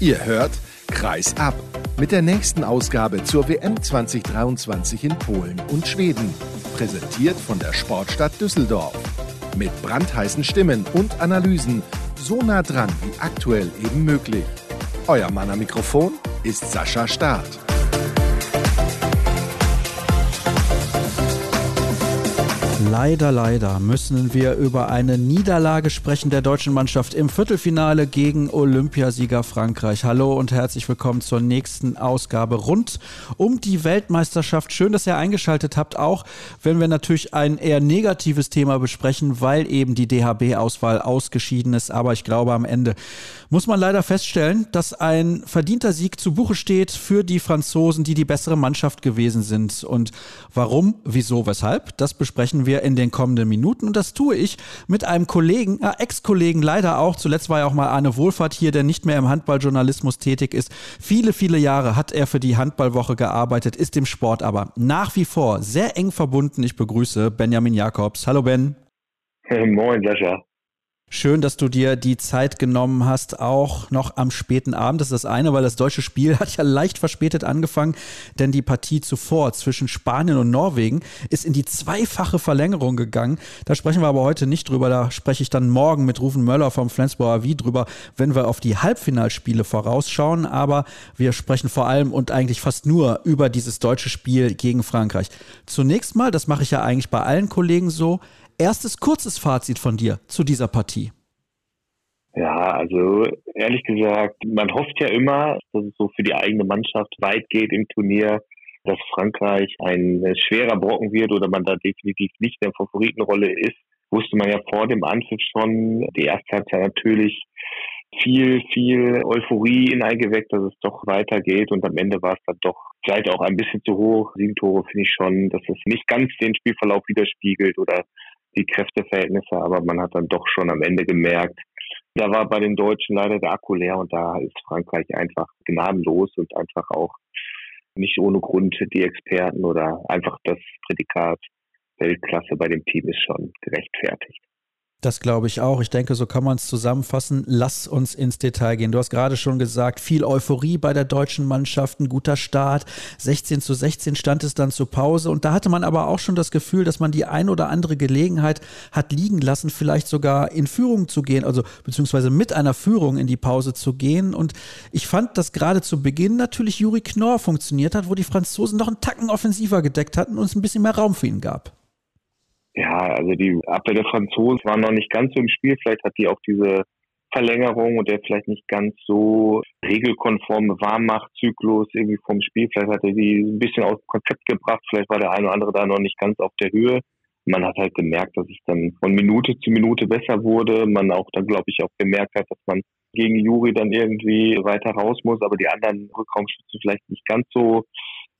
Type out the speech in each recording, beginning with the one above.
Ihr hört Kreis ab mit der nächsten Ausgabe zur WM 2023 in Polen und Schweden. Präsentiert von der Sportstadt Düsseldorf. Mit brandheißen Stimmen und Analysen so nah dran wie aktuell eben möglich. Euer Mann am Mikrofon ist Sascha Staat. Leider, leider müssen wir über eine Niederlage sprechen der deutschen Mannschaft im Viertelfinale gegen Olympiasieger Frankreich. Hallo und herzlich willkommen zur nächsten Ausgabe rund um die Weltmeisterschaft. Schön, dass ihr eingeschaltet habt, auch wenn wir natürlich ein eher negatives Thema besprechen, weil eben die DHB-Auswahl ausgeschieden ist. Aber ich glaube, am Ende muss man leider feststellen, dass ein verdienter Sieg zu Buche steht für die Franzosen, die die bessere Mannschaft gewesen sind. Und warum, wieso, weshalb, das besprechen wir in den kommenden Minuten. Und das tue ich mit einem Kollegen, äh, Ex-Kollegen leider auch. Zuletzt war ja auch mal Arne Wohlfahrt hier, der nicht mehr im Handballjournalismus tätig ist. Viele, viele Jahre hat er für die Handballwoche gearbeitet, ist dem Sport aber nach wie vor sehr eng verbunden. Ich begrüße Benjamin Jakobs. Hallo Ben. Moin, Sascha. Schön, dass du dir die Zeit genommen hast, auch noch am späten Abend. Das ist das eine, weil das deutsche Spiel hat ja leicht verspätet angefangen, denn die Partie zuvor zwischen Spanien und Norwegen ist in die zweifache Verlängerung gegangen. Da sprechen wir aber heute nicht drüber. Da spreche ich dann morgen mit Rufen Möller vom Flensburger Wie drüber, wenn wir auf die Halbfinalspiele vorausschauen. Aber wir sprechen vor allem und eigentlich fast nur über dieses deutsche Spiel gegen Frankreich. Zunächst mal, das mache ich ja eigentlich bei allen Kollegen so, erstes kurzes Fazit von dir zu dieser Partie. Ja, also ehrlich gesagt, man hofft ja immer, dass es so für die eigene Mannschaft weit geht im Turnier, dass Frankreich ein schwerer Brocken wird oder man da definitiv nicht in der Favoritenrolle ist. Wusste man ja vor dem Anpfiff schon. Die erste Halbzeit natürlich viel, viel Euphorie hineingeweckt, dass es doch weitergeht und am Ende war es dann doch vielleicht auch ein bisschen zu hoch. Sieben Tore finde ich schon, dass es nicht ganz den Spielverlauf widerspiegelt oder die Kräfteverhältnisse, aber man hat dann doch schon am Ende gemerkt, da war bei den Deutschen leider der Akku leer und da ist Frankreich einfach gnadenlos und einfach auch nicht ohne Grund die Experten oder einfach das Prädikat Weltklasse bei dem Team ist schon gerechtfertigt. Das glaube ich auch. Ich denke, so kann man es zusammenfassen. Lass uns ins Detail gehen. Du hast gerade schon gesagt, viel Euphorie bei der deutschen Mannschaft, ein guter Start. 16 zu 16 stand es dann zur Pause. Und da hatte man aber auch schon das Gefühl, dass man die ein oder andere Gelegenheit hat liegen lassen, vielleicht sogar in Führung zu gehen, also beziehungsweise mit einer Führung in die Pause zu gehen. Und ich fand, dass gerade zu Beginn natürlich Juri Knorr funktioniert hat, wo die Franzosen noch einen Tacken offensiver gedeckt hatten und es ein bisschen mehr Raum für ihn gab. Ja, also die Abwehr der Franzosen war noch nicht ganz so im Spiel. Vielleicht hat die auch diese Verlängerung und der vielleicht nicht ganz so regelkonforme Warmmachtzyklus irgendwie vom Spiel. Vielleicht hat er die ein bisschen aus dem Konzept gebracht. Vielleicht war der eine oder andere da noch nicht ganz auf der Höhe. Man hat halt gemerkt, dass es dann von Minute zu Minute besser wurde. Man auch dann, glaube ich, auch gemerkt hat, dass man gegen Juri dann irgendwie weiter raus muss, aber die anderen Rückraumschützen vielleicht nicht ganz so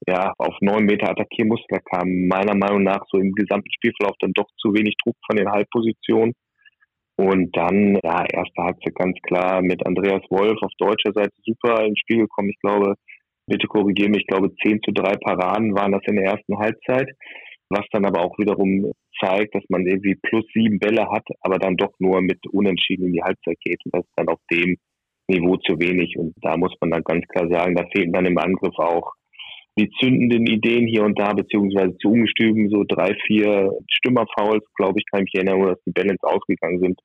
ja, auf neun Meter attackieren musste. Da kam meiner Meinung nach so im gesamten Spielverlauf dann doch zu wenig Druck von den Halbpositionen. Und dann, ja, erste Halbzeit ganz klar mit Andreas Wolf auf deutscher Seite super ins Spiel gekommen. Ich glaube, bitte korrigiere mich, ich glaube 10 zu 3 Paraden waren das in der ersten Halbzeit. Was dann aber auch wiederum zeigt, dass man irgendwie plus sieben Bälle hat, aber dann doch nur mit Unentschieden in die Halbzeit geht. Und das ist dann auf dem Niveau zu wenig. Und da muss man dann ganz klar sagen, da fehlen dann im Angriff auch die zündenden Ideen hier und da, beziehungsweise zu Ungestüben, so drei, vier Stümmerfouls, glaube ich, kann ich mich erinnern, dass die Balance ausgegangen sind.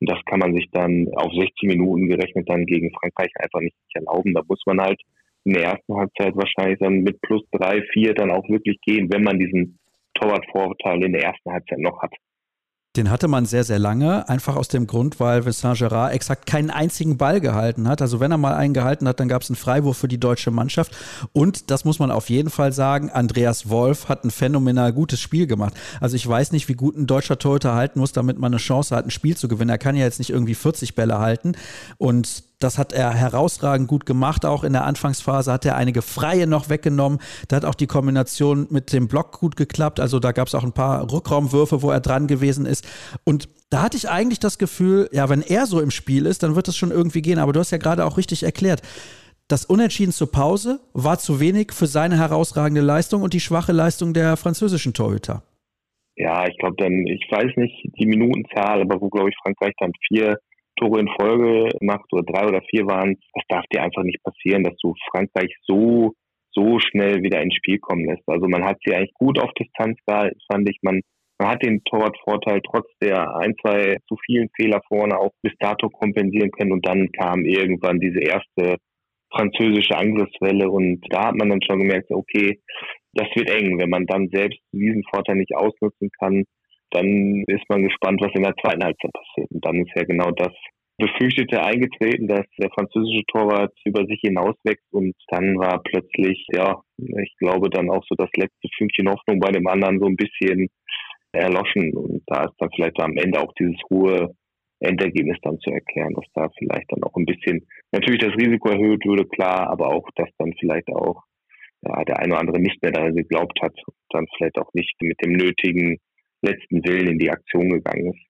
Und das kann man sich dann auf 60 Minuten gerechnet dann gegen Frankreich einfach nicht erlauben. Da muss man halt in der ersten Halbzeit wahrscheinlich dann mit plus drei, vier dann auch wirklich gehen, wenn man diesen Torwartvorteil in der ersten Halbzeit noch hat. Den hatte man sehr, sehr lange, einfach aus dem Grund, weil Vincent Gerard exakt keinen einzigen Ball gehalten hat. Also wenn er mal einen gehalten hat, dann gab es einen Freiwurf für die deutsche Mannschaft. Und das muss man auf jeden Fall sagen, Andreas Wolf hat ein phänomenal gutes Spiel gemacht. Also ich weiß nicht, wie gut ein deutscher Torhüter halten muss, damit man eine Chance hat, ein Spiel zu gewinnen. Er kann ja jetzt nicht irgendwie 40 Bälle halten. Und das hat er herausragend gut gemacht. Auch in der Anfangsphase hat er einige Freie noch weggenommen. Da hat auch die Kombination mit dem Block gut geklappt. Also da gab es auch ein paar Rückraumwürfe, wo er dran gewesen ist. Und da hatte ich eigentlich das Gefühl, ja, wenn er so im Spiel ist, dann wird das schon irgendwie gehen. Aber du hast ja gerade auch richtig erklärt. Das Unentschieden zur Pause war zu wenig für seine herausragende Leistung und die schwache Leistung der französischen Torhüter. Ja, ich glaube dann, ich weiß nicht die Minutenzahl, aber wo glaube ich Frankreich dann vier Tore in Folge macht oder drei oder vier waren, das darf dir einfach nicht passieren, dass du Frankreich so so schnell wieder ins Spiel kommen lässt. Also man hat sie eigentlich gut auf Distanz gehalten, fand ich. Man, man hat den Torwartvorteil trotz der ein, zwei zu vielen Fehler vorne auch bis dato kompensieren können und dann kam irgendwann diese erste französische Angriffswelle und da hat man dann schon gemerkt, okay, das wird eng. Wenn man dann selbst diesen Vorteil nicht ausnutzen kann, dann ist man gespannt, was in der zweiten Halbzeit passiert. Und dann ist ja genau das Befürchtete eingetreten, dass der französische Torwart über sich hinauswächst und dann war plötzlich, ja, ich glaube dann auch so das letzte Fünkchen Hoffnung bei dem anderen so ein bisschen erloschen und da ist dann vielleicht am Ende auch dieses hohe Endergebnis dann zu erklären, dass da vielleicht dann auch ein bisschen natürlich das Risiko erhöht würde, klar, aber auch, dass dann vielleicht auch ja, der eine oder andere nicht mehr daran geglaubt hat und dann vielleicht auch nicht mit dem nötigen letzten Willen in die Aktion gegangen ist.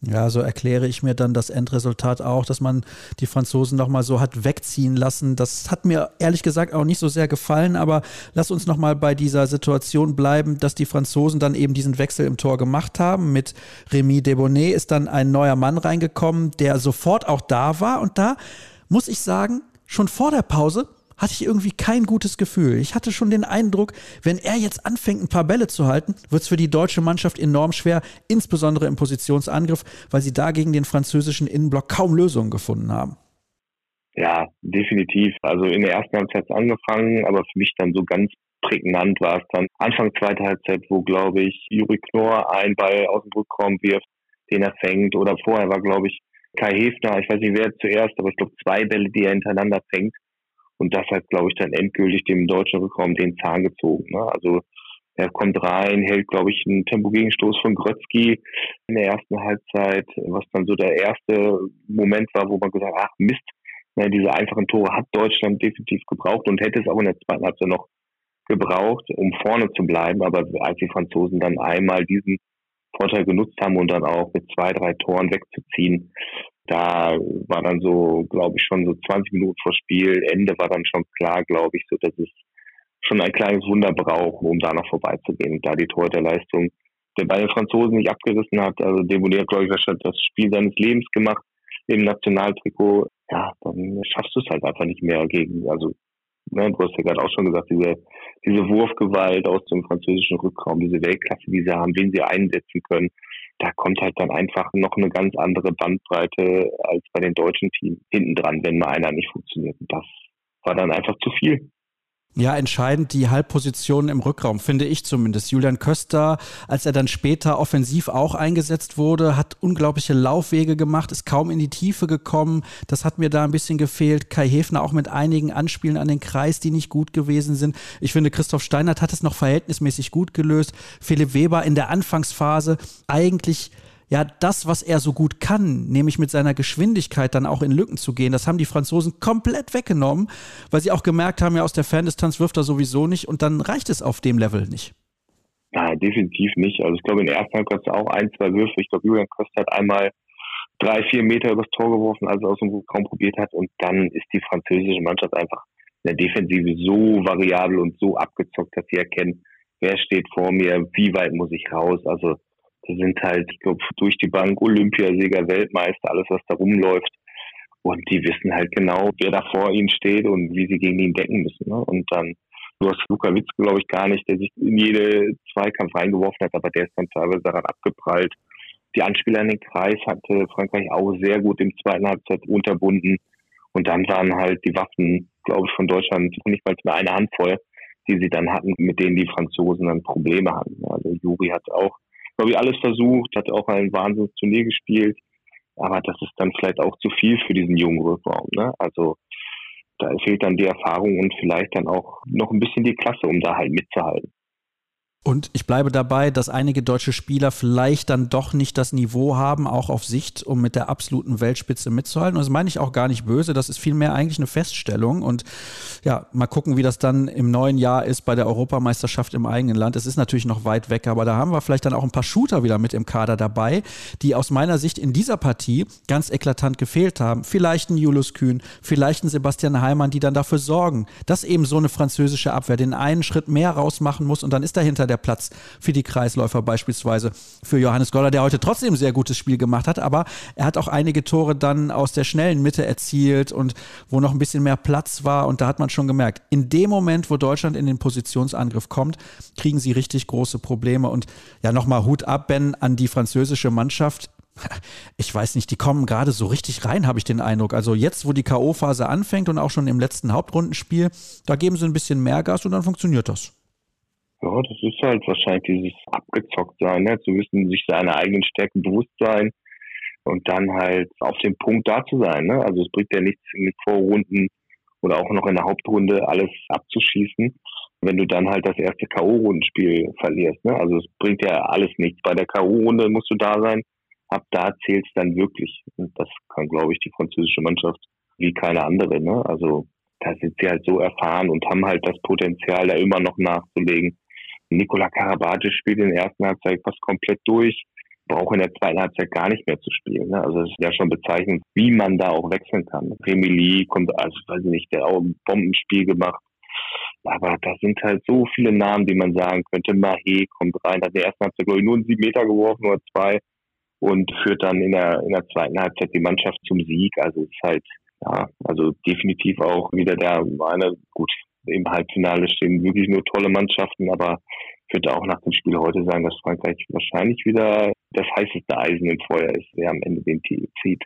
Ja, so erkläre ich mir dann das Endresultat auch, dass man die Franzosen nochmal so hat wegziehen lassen. Das hat mir ehrlich gesagt auch nicht so sehr gefallen, aber lass uns nochmal bei dieser Situation bleiben, dass die Franzosen dann eben diesen Wechsel im Tor gemacht haben. Mit Rémi Debonnet ist dann ein neuer Mann reingekommen, der sofort auch da war. Und da muss ich sagen, schon vor der Pause hatte ich irgendwie kein gutes Gefühl. Ich hatte schon den Eindruck, wenn er jetzt anfängt, ein paar Bälle zu halten, wird es für die deutsche Mannschaft enorm schwer, insbesondere im Positionsangriff, weil sie da gegen den französischen Innenblock kaum Lösungen gefunden haben. Ja, definitiv. Also in der ersten Halbzeit angefangen, aber für mich dann so ganz prägnant war es dann Anfang zweiter Halbzeit, wo, glaube ich, Juri Knorr einen Ball aus dem Rückraum wirft, den er fängt. Oder vorher war, glaube ich, Kai Hefner, ich weiß nicht wer zuerst, aber ich glaube zwei Bälle, die er hintereinander fängt. Und das hat, glaube ich, dann endgültig dem deutschen Rückraum den Zahn gezogen. Ne? Also er kommt rein, hält, glaube ich, einen Tempogegenstoß von Grötzky in der ersten Halbzeit, was dann so der erste Moment war, wo man gesagt hat, ach Mist, ne, diese einfachen Tore hat Deutschland definitiv gebraucht und hätte es auch in der zweiten Halbzeit noch gebraucht, um vorne zu bleiben. Aber als die Franzosen dann einmal diesen Vorteil genutzt haben und dann auch mit zwei, drei Toren wegzuziehen, da war dann so, glaube ich, schon so 20 Minuten vor Spiel, Ende war dann schon klar, glaube ich, so dass es schon ein kleines Wunder braucht, um da noch vorbeizugehen. Da die Torhüterleistung der bei den Franzosen nicht abgerissen hat, also Demolier, glaube ich, hat das Spiel seines Lebens gemacht im Nationaltrikot, ja, dann schaffst du es halt einfach nicht mehr gegen, also ne, du hast ja gerade auch schon gesagt, diese, diese Wurfgewalt aus dem französischen Rückraum, diese Weltklasse, die sie haben, wen sie einsetzen können, da kommt halt dann einfach noch eine ganz andere Bandbreite als bei den deutschen Teams hinten dran, wenn mal einer nicht funktioniert. Und das war dann einfach zu viel. Ja, entscheidend die Halbpositionen im Rückraum, finde ich zumindest. Julian Köster, als er dann später offensiv auch eingesetzt wurde, hat unglaubliche Laufwege gemacht, ist kaum in die Tiefe gekommen. Das hat mir da ein bisschen gefehlt. Kai Hefner auch mit einigen Anspielen an den Kreis, die nicht gut gewesen sind. Ich finde, Christoph Steinert hat es noch verhältnismäßig gut gelöst. Philipp Weber in der Anfangsphase eigentlich ja das, was er so gut kann, nämlich mit seiner Geschwindigkeit dann auch in Lücken zu gehen, das haben die Franzosen komplett weggenommen, weil sie auch gemerkt haben, ja, aus der Ferndistanz wirft er sowieso nicht und dann reicht es auf dem Level nicht. Nein, definitiv nicht. Also ich glaube, in der ersten Halbzeit auch ein, zwei Würfe. Ich glaube, Julian Köster hat einmal drei, vier Meter übers Tor geworfen, als er aus dem kaum probiert hat. Und dann ist die französische Mannschaft einfach in der Defensive so variabel und so abgezockt, dass sie erkennen, wer steht vor mir, wie weit muss ich raus. Also sind halt, ich glaube, durch die Bank Olympiasieger, Weltmeister, alles, was da rumläuft. Und die wissen halt genau, wer da vor ihnen steht und wie sie gegen ihn decken müssen. Ne? Und dann, du hast Luka Witz, glaube ich, gar nicht, der sich in jede Zweikampf reingeworfen hat, aber der ist dann teilweise daran abgeprallt. Die Anspieler in den Kreis hatte Frankreich auch sehr gut im zweiten Halbzeit unterbunden. Und dann waren halt die Waffen, glaube ich, von Deutschland nicht mal mehr eine Handvoll, die sie dann hatten, mit denen die Franzosen dann Probleme hatten. Also Juri hat auch glaube ich, alles versucht, hat auch ein Wahnsinnsturnier gespielt. Aber das ist dann vielleicht auch zu viel für diesen jungen Rückraum. Ne? Also da fehlt dann die Erfahrung und vielleicht dann auch noch ein bisschen die Klasse, um da halt mitzuhalten. Und ich bleibe dabei, dass einige deutsche Spieler vielleicht dann doch nicht das Niveau haben, auch auf Sicht, um mit der absoluten Weltspitze mitzuhalten. Und das meine ich auch gar nicht böse, das ist vielmehr eigentlich eine Feststellung. Und ja, mal gucken, wie das dann im neuen Jahr ist bei der Europameisterschaft im eigenen Land. Es ist natürlich noch weit weg, aber da haben wir vielleicht dann auch ein paar Shooter wieder mit im Kader dabei, die aus meiner Sicht in dieser Partie ganz eklatant gefehlt haben. Vielleicht ein Julius Kühn, vielleicht ein Sebastian Heimann, die dann dafür sorgen, dass eben so eine französische Abwehr den einen Schritt mehr rausmachen muss und dann ist dahinter der Platz für die Kreisläufer beispielsweise für Johannes Goller, der heute trotzdem ein sehr gutes Spiel gemacht hat, aber er hat auch einige Tore dann aus der schnellen Mitte erzielt und wo noch ein bisschen mehr Platz war und da hat man schon gemerkt, in dem Moment, wo Deutschland in den Positionsangriff kommt, kriegen sie richtig große Probleme und ja, nochmal Hut ab, Ben, an die französische Mannschaft ich weiß nicht, die kommen gerade so richtig rein, habe ich den Eindruck. Also jetzt, wo die K.O.-Phase anfängt und auch schon im letzten Hauptrundenspiel, da geben sie ein bisschen mehr Gas und dann funktioniert das. Ja, das ist halt wahrscheinlich dieses abgezockt sein, ne? zu wissen, sich seiner eigenen Stärken bewusst sein und dann halt auf dem Punkt da zu sein. Ne? Also es bringt ja nichts in den Vorrunden oder auch noch in der Hauptrunde alles abzuschießen, wenn du dann halt das erste K.O.-Rundenspiel verlierst. Ne? Also es bringt ja alles nichts. Bei der K.O.-Runde musst du da sein, ab da zählt es dann wirklich. Und das kann, glaube ich, die französische Mannschaft wie keine andere. Ne? Also da sind sie halt so erfahren und haben halt das Potenzial, da immer noch nachzulegen. Nikola Karabatic spielt in der ersten Halbzeit fast komplett durch, braucht in der zweiten Halbzeit gar nicht mehr zu spielen. Ne? Also es ist ja schon bezeichnend, wie man da auch wechseln kann. Remili kommt, also weiß ich nicht, der auch ein Bombenspiel gemacht. Aber da sind halt so viele Namen, die man sagen könnte. Mahé kommt rein, hat in der ersten Halbzeit, glaube ich, nur einen sieben Meter geworfen oder zwei und führt dann in der, in der zweiten Halbzeit die Mannschaft zum Sieg. Also es ist halt, ja, also definitiv auch wieder der, meine, gut, im Halbfinale stehen wirklich nur tolle Mannschaften, aber ich würde auch nach dem Spiel heute sagen, dass Frankreich wahrscheinlich wieder das heißeste Eisen im Feuer ist, der am Ende den Titel zieht.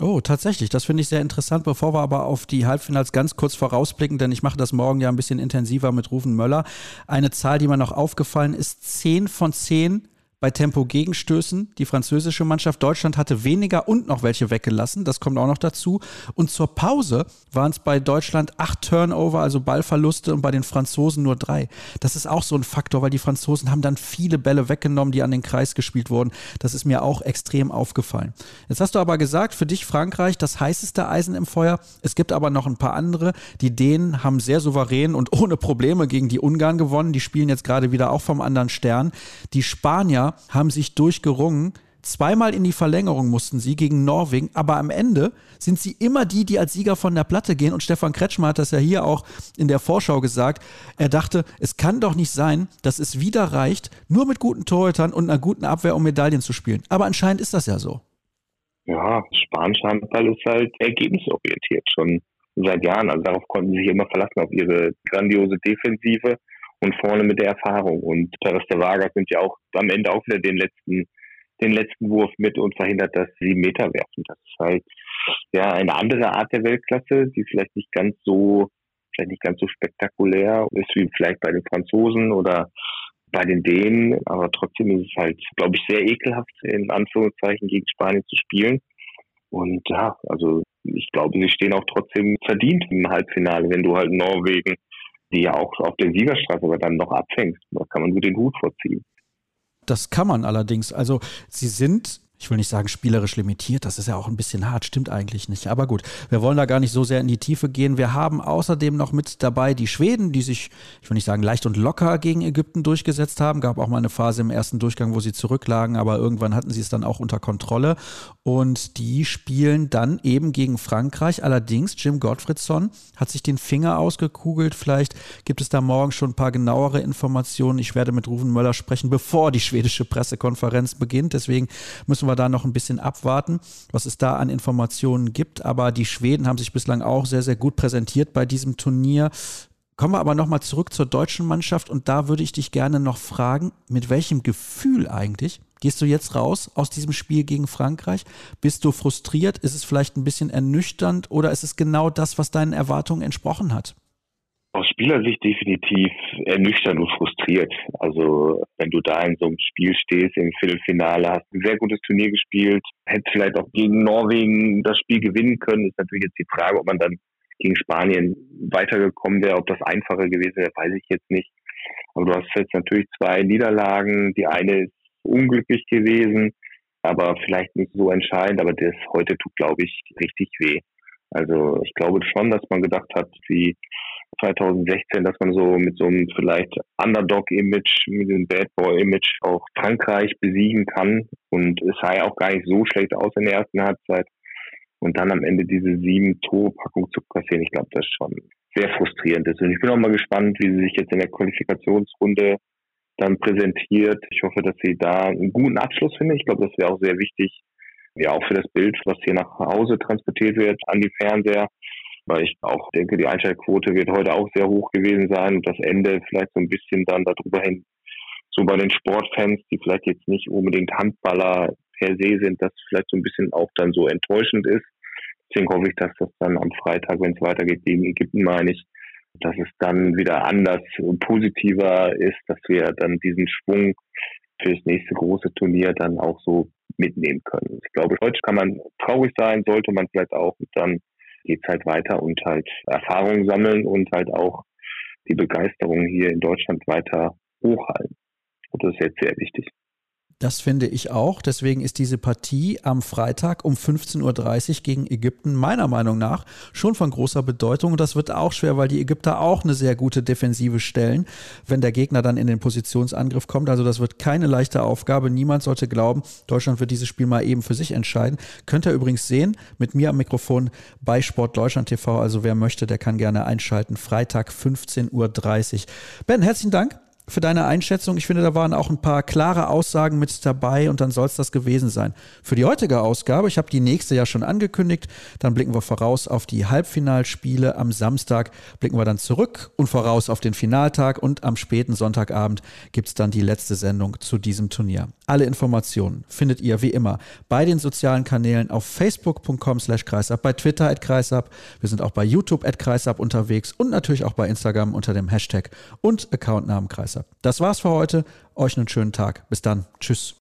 Oh, tatsächlich. Das finde ich sehr interessant. Bevor wir aber auf die Halbfinals ganz kurz vorausblicken, denn ich mache das morgen ja ein bisschen intensiver mit Rufen Möller. Eine Zahl, die mir noch aufgefallen ist, 10 von 10 bei Tempo-Gegenstößen. Die französische Mannschaft Deutschland hatte weniger und noch welche weggelassen. Das kommt auch noch dazu. Und zur Pause waren es bei Deutschland acht Turnover, also Ballverluste, und bei den Franzosen nur drei. Das ist auch so ein Faktor, weil die Franzosen haben dann viele Bälle weggenommen, die an den Kreis gespielt wurden. Das ist mir auch extrem aufgefallen. Jetzt hast du aber gesagt, für dich Frankreich das heißeste Eisen im Feuer. Es gibt aber noch ein paar andere. Die Dänen haben sehr souverän und ohne Probleme gegen die Ungarn gewonnen. Die spielen jetzt gerade wieder auch vom anderen Stern. Die Spanier haben sich durchgerungen. Zweimal in die Verlängerung mussten sie gegen Norwegen, aber am Ende sind sie immer die, die als Sieger von der Platte gehen. Und Stefan Kretschmer hat das ja hier auch in der Vorschau gesagt. Er dachte, es kann doch nicht sein, dass es wieder reicht, nur mit guten Torhütern und einer guten Abwehr um Medaillen zu spielen. Aber anscheinend ist das ja so. Ja, spanischer Handball ist halt ergebnisorientiert schon seit Jahren. Also darauf konnten sie sich immer verlassen, auf ihre grandiose Defensive und vorne mit der Erfahrung. Und Perez de Vargas sind ja auch am Ende auch wieder den letzten, den letzten Wurf mit und verhindert, dass sie Meter werfen. Das ist halt ja eine andere Art der Weltklasse, die vielleicht nicht ganz so, vielleicht nicht ganz so spektakulär ist wie vielleicht bei den Franzosen oder bei den Dänen, aber trotzdem ist es halt, glaube ich, sehr ekelhaft, in Anführungszeichen gegen Spanien zu spielen. Und ja, also ich glaube, sie stehen auch trotzdem verdient im Halbfinale, wenn du halt Norwegen die ja auch auf der Siegerstraße aber dann noch abfängst. Da kann man so den Hut vorziehen. Das kann man allerdings. Also sie sind ich will nicht sagen spielerisch limitiert, das ist ja auch ein bisschen hart, stimmt eigentlich nicht. Aber gut, wir wollen da gar nicht so sehr in die Tiefe gehen. Wir haben außerdem noch mit dabei die Schweden, die sich, ich will nicht sagen leicht und locker gegen Ägypten durchgesetzt haben. Gab auch mal eine Phase im ersten Durchgang, wo sie zurücklagen, aber irgendwann hatten sie es dann auch unter Kontrolle. Und die spielen dann eben gegen Frankreich. Allerdings, Jim Gottfriedson hat sich den Finger ausgekugelt. Vielleicht gibt es da morgen schon ein paar genauere Informationen. Ich werde mit Ruven Möller sprechen, bevor die schwedische Pressekonferenz beginnt. Deswegen müssen wir wir da noch ein bisschen abwarten, was es da an Informationen gibt. Aber die Schweden haben sich bislang auch sehr, sehr gut präsentiert bei diesem Turnier. Kommen wir aber nochmal zurück zur deutschen Mannschaft und da würde ich dich gerne noch fragen, mit welchem Gefühl eigentlich gehst du jetzt raus aus diesem Spiel gegen Frankreich? Bist du frustriert? Ist es vielleicht ein bisschen ernüchternd oder ist es genau das, was deinen Erwartungen entsprochen hat? Aus Spielersicht definitiv ernüchternd und frustriert. Also wenn du da in so einem Spiel stehst im Viertelfinale, hast ein sehr gutes Turnier gespielt, hätte vielleicht auch gegen Norwegen das Spiel gewinnen können, ist natürlich jetzt die Frage, ob man dann gegen Spanien weitergekommen wäre, ob das einfacher gewesen wäre, weiß ich jetzt nicht. Aber du hast jetzt natürlich zwei Niederlagen. Die eine ist unglücklich gewesen, aber vielleicht nicht so entscheidend, aber das heute tut, glaube ich, richtig weh. Also ich glaube schon, dass man gedacht hat, wie 2016, dass man so mit so einem vielleicht Underdog-Image, mit dem Bad Boy-Image auch Frankreich besiegen kann. Und es sah ja auch gar nicht so schlecht aus in der ersten Halbzeit. Und dann am Ende diese sieben Tore-Packung zu kassieren, ich glaube, das ist schon sehr frustrierend ist. Und ich bin auch mal gespannt, wie sie sich jetzt in der Qualifikationsrunde dann präsentiert. Ich hoffe, dass sie da einen guten Abschluss finden. Ich glaube, das wäre auch sehr wichtig, ja auch für das Bild, was hier nach Hause transportiert wird an die Fernseher. Weil ich auch denke, die Einschaltquote wird heute auch sehr hoch gewesen sein und das Ende vielleicht so ein bisschen dann darüber hin, so bei den Sportfans, die vielleicht jetzt nicht unbedingt Handballer per se sind, das vielleicht so ein bisschen auch dann so enttäuschend ist. Deswegen hoffe ich, dass das dann am Freitag, wenn es weitergeht gegen Ägypten, meine ich, dass es dann wieder anders und positiver ist, dass wir dann diesen Schwung für das nächste große Turnier dann auch so mitnehmen können. Ich glaube, heute kann man traurig sein, sollte man vielleicht auch. Und dann geht es halt weiter und halt Erfahrungen sammeln und halt auch die Begeisterung hier in Deutschland weiter hochhalten. Und das ist jetzt sehr wichtig. Das finde ich auch. Deswegen ist diese Partie am Freitag um 15.30 Uhr gegen Ägypten meiner Meinung nach schon von großer Bedeutung. Und das wird auch schwer, weil die Ägypter auch eine sehr gute Defensive stellen, wenn der Gegner dann in den Positionsangriff kommt. Also das wird keine leichte Aufgabe. Niemand sollte glauben, Deutschland wird dieses Spiel mal eben für sich entscheiden. Könnt ihr übrigens sehen, mit mir am Mikrofon bei Sport Deutschland TV. Also wer möchte, der kann gerne einschalten. Freitag 15.30 Uhr. Ben, herzlichen Dank für deine Einschätzung. Ich finde, da waren auch ein paar klare Aussagen mit dabei und dann soll es das gewesen sein. Für die heutige Ausgabe, ich habe die nächste ja schon angekündigt, dann blicken wir voraus auf die Halbfinalspiele. Am Samstag blicken wir dann zurück und voraus auf den Finaltag und am späten Sonntagabend gibt es dann die letzte Sendung zu diesem Turnier. Alle Informationen findet ihr wie immer bei den sozialen Kanälen auf facebook.com slash kreisab, bei Twitter at kreisab, wir sind auch bei YouTube at kreisab unterwegs und natürlich auch bei Instagram unter dem Hashtag und Accountnamen kreisab. Das war's für heute. Euch einen schönen Tag. Bis dann. Tschüss.